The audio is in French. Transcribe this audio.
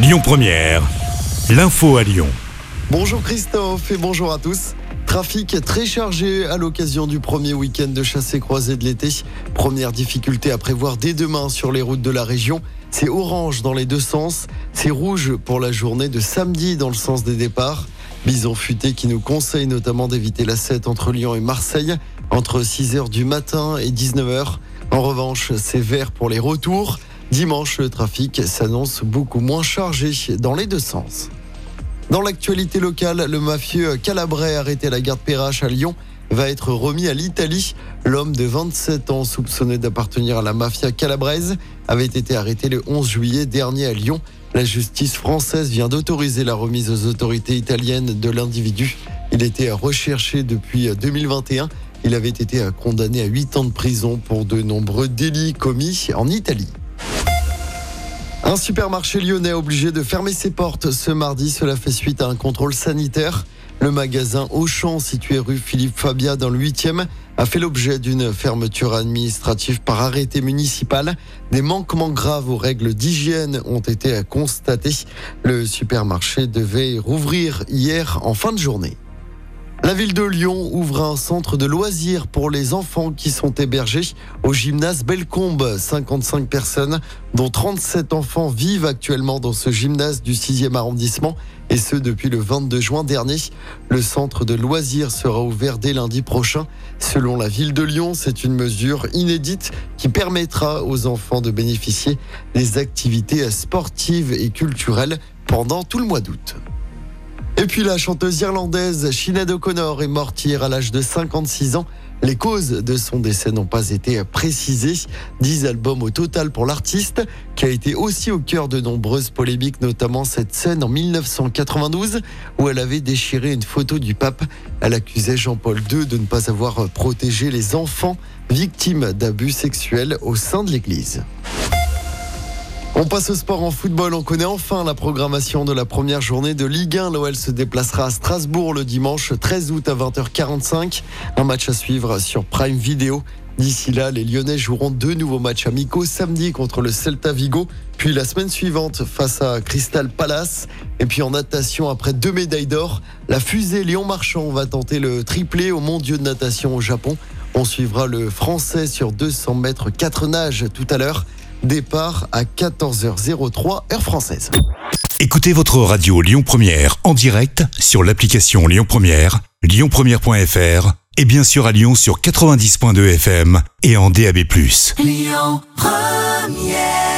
Lyon Première, l'info à Lyon. Bonjour Christophe et bonjour à tous. Trafic très chargé à l'occasion du premier week-end de chassé croisé de l'été. Première difficulté à prévoir dès demain sur les routes de la région. C'est orange dans les deux sens. C'est rouge pour la journée de samedi dans le sens des départs. Bison futé qui nous conseille notamment d'éviter la 7 entre Lyon et Marseille entre 6h du matin et 19h. En revanche, c'est vert pour les retours. Dimanche, le trafic s'annonce beaucoup moins chargé dans les deux sens. Dans l'actualité locale, le mafieux Calabrais arrêté à la gare de Perrache à Lyon va être remis à l'Italie. L'homme de 27 ans soupçonné d'appartenir à la mafia calabraise avait été arrêté le 11 juillet dernier à Lyon. La justice française vient d'autoriser la remise aux autorités italiennes de l'individu. Il était recherché depuis 2021. Il avait été condamné à 8 ans de prison pour de nombreux délits commis en Italie. Un supermarché lyonnais obligé de fermer ses portes ce mardi. Cela fait suite à un contrôle sanitaire. Le magasin Auchan, situé rue Philippe Fabia dans le 8e, a fait l'objet d'une fermeture administrative par arrêté municipal. Des manquements graves aux règles d'hygiène ont été constatés. Le supermarché devait rouvrir hier en fin de journée. La ville de Lyon ouvre un centre de loisirs pour les enfants qui sont hébergés au gymnase Bellecombe. 55 personnes, dont 37 enfants, vivent actuellement dans ce gymnase du 6e arrondissement et ce depuis le 22 juin dernier. Le centre de loisirs sera ouvert dès lundi prochain. Selon la ville de Lyon, c'est une mesure inédite qui permettra aux enfants de bénéficier des activités sportives et culturelles pendant tout le mois d'août. Et puis la chanteuse irlandaise Sinead O'Connor est morte hier à l'âge de 56 ans. Les causes de son décès n'ont pas été précisées. 10 albums au total pour l'artiste, qui a été aussi au cœur de nombreuses polémiques, notamment cette scène en 1992 où elle avait déchiré une photo du pape. Elle accusait Jean-Paul II de ne pas avoir protégé les enfants victimes d'abus sexuels au sein de l'Église. On passe au sport en football. On connaît enfin la programmation de la première journée de Ligue 1. L'OL se déplacera à Strasbourg le dimanche 13 août à 20h45. Un match à suivre sur Prime Video. D'ici là, les Lyonnais joueront deux nouveaux matchs amicaux samedi contre le Celta Vigo, puis la semaine suivante face à Crystal Palace. Et puis en natation, après deux médailles d'or, la fusée Lyon Marchand va tenter le triplé au Mondiaux de natation au Japon. On suivra le Français sur 200 mètres 4 nages tout à l'heure. Départ à 14h03 heure française. Écoutez votre radio Lyon Première en direct sur l'application Lyon Première, lyonpremière.fr et bien sûr à Lyon sur 90.2 FM et en DAB+. Lyon Première